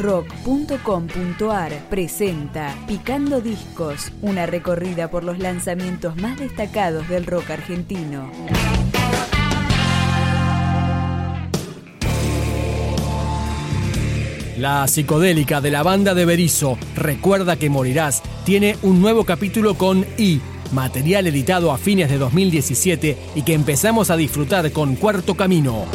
rock.com.ar presenta Picando Discos, una recorrida por los lanzamientos más destacados del rock argentino. La psicodélica de la banda de Berizo, Recuerda que morirás, tiene un nuevo capítulo con I, material editado a fines de 2017 y que empezamos a disfrutar con Cuarto Camino.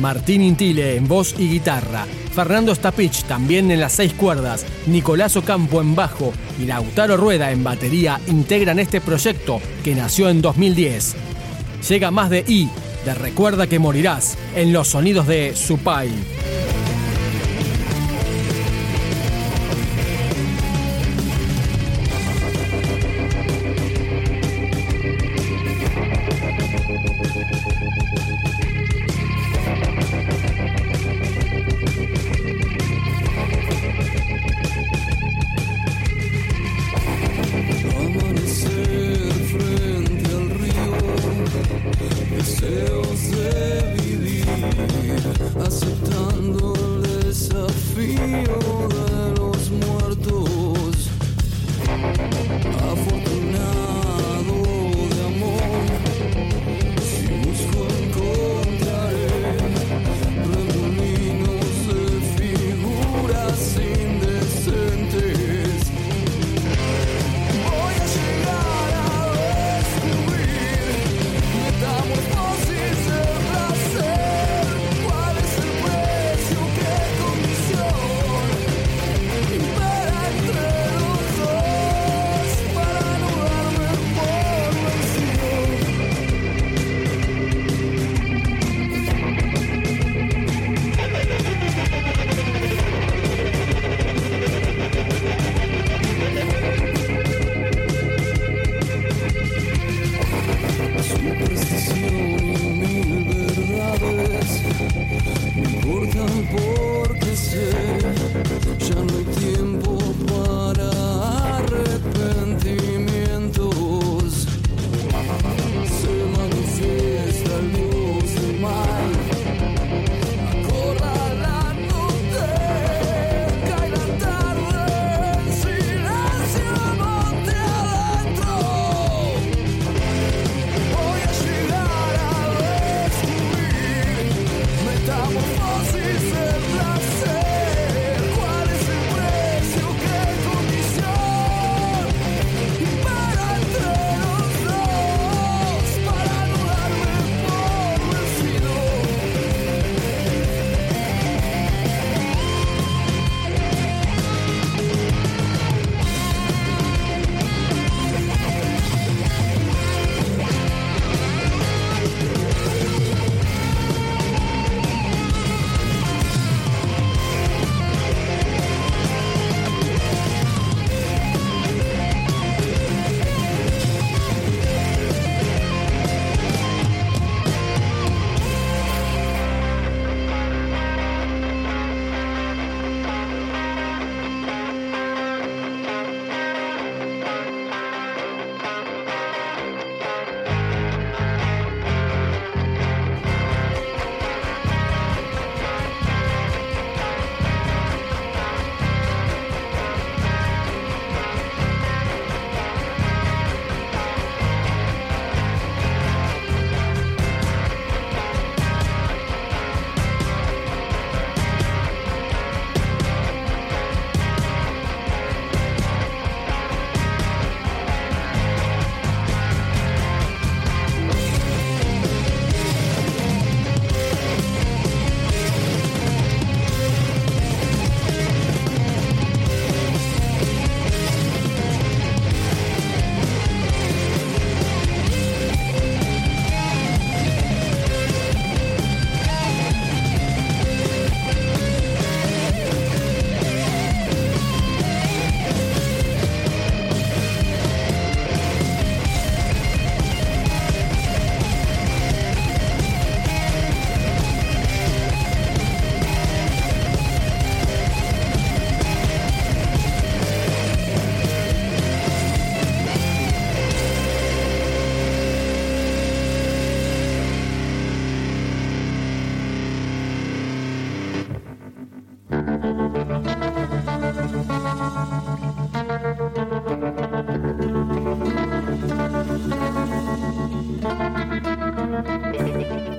Martín Intile en voz y guitarra, Fernando Stapich también en las seis cuerdas, Nicolás Ocampo en bajo y Lautaro Rueda en batería integran este proyecto que nació en 2010. Llega más de I, de Recuerda que morirás, en los sonidos de Supai.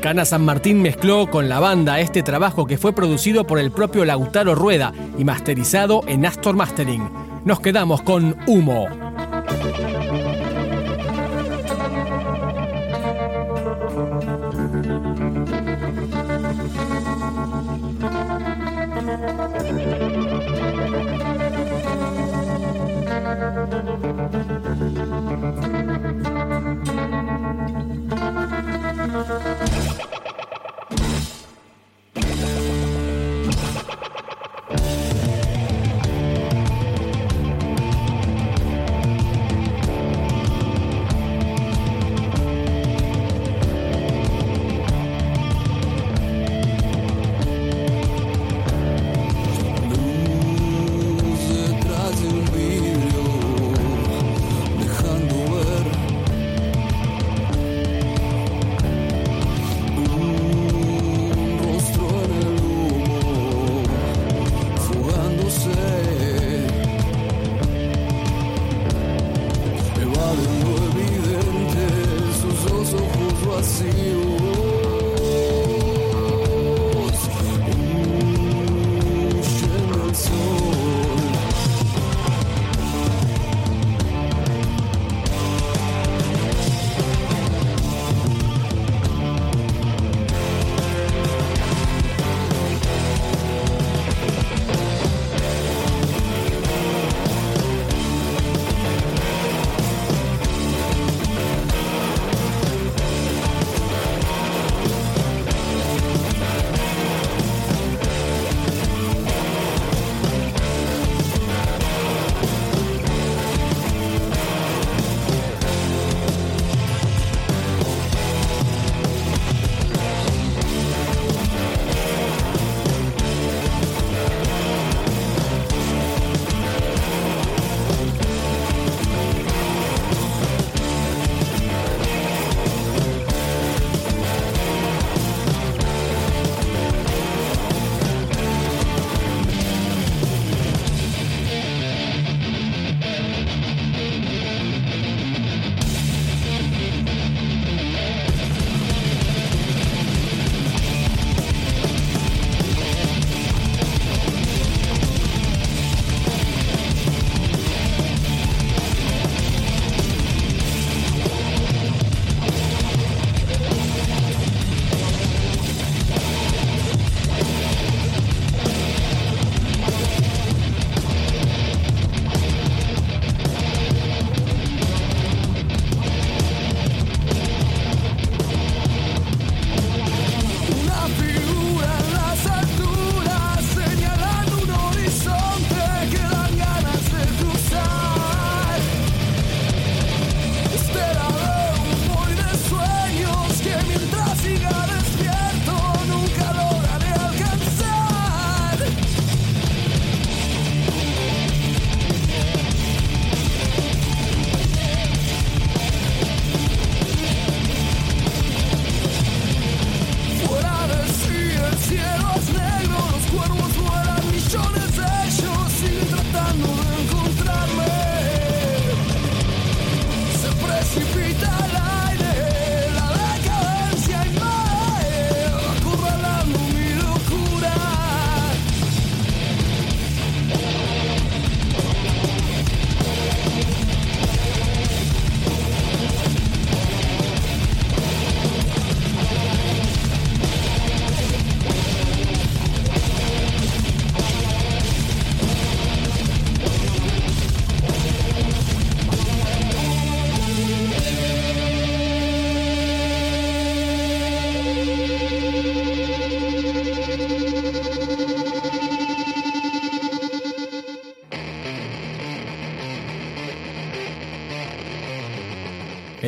Cana San Martín mezcló con la banda este trabajo que fue producido por el propio Lautaro Rueda y masterizado en Astor Mastering. Nos quedamos con Humo. see you.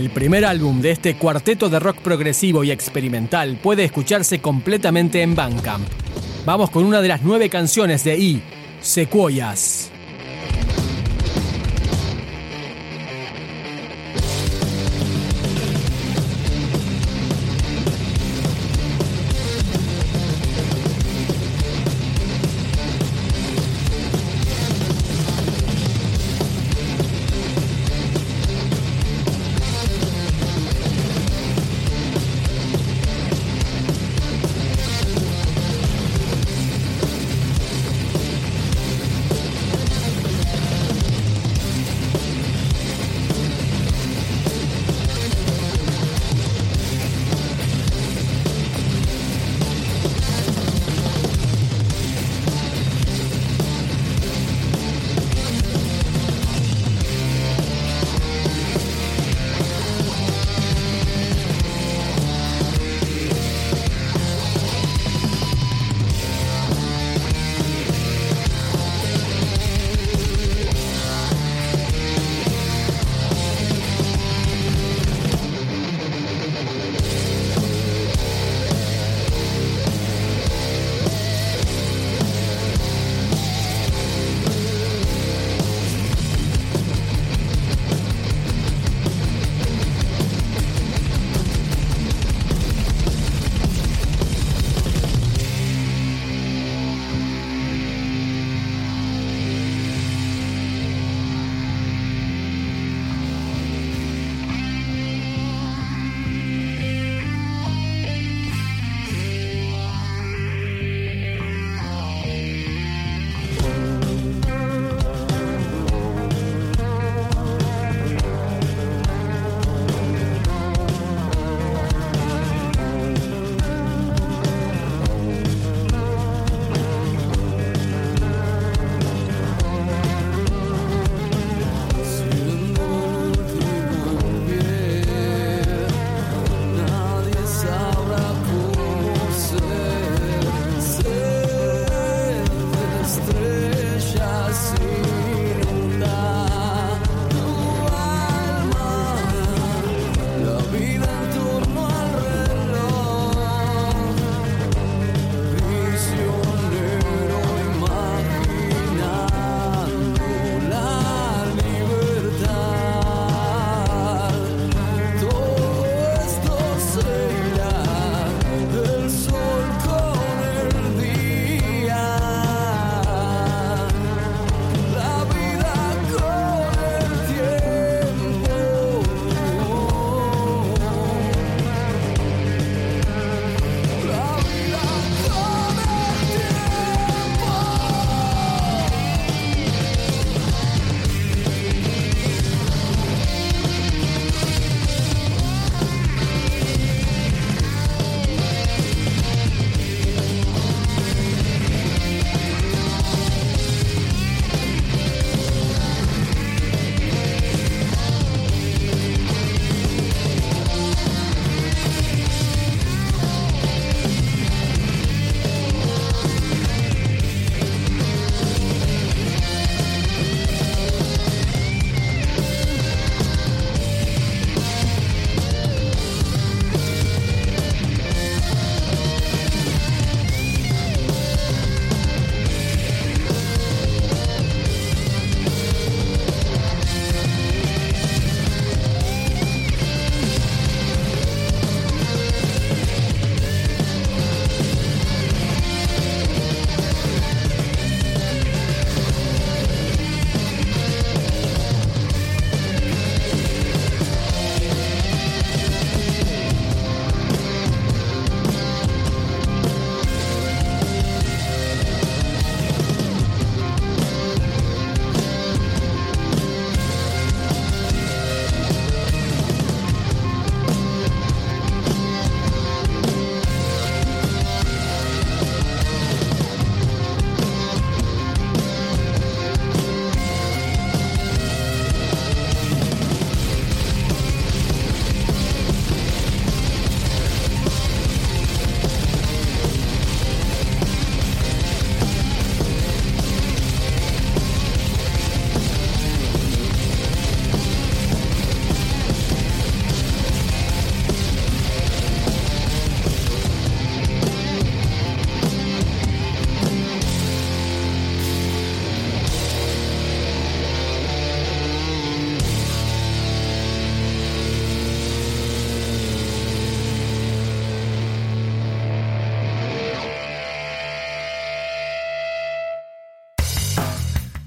El primer álbum de este cuarteto de rock progresivo y experimental puede escucharse completamente en Bandcamp. Vamos con una de las nueve canciones de I, Sequoias.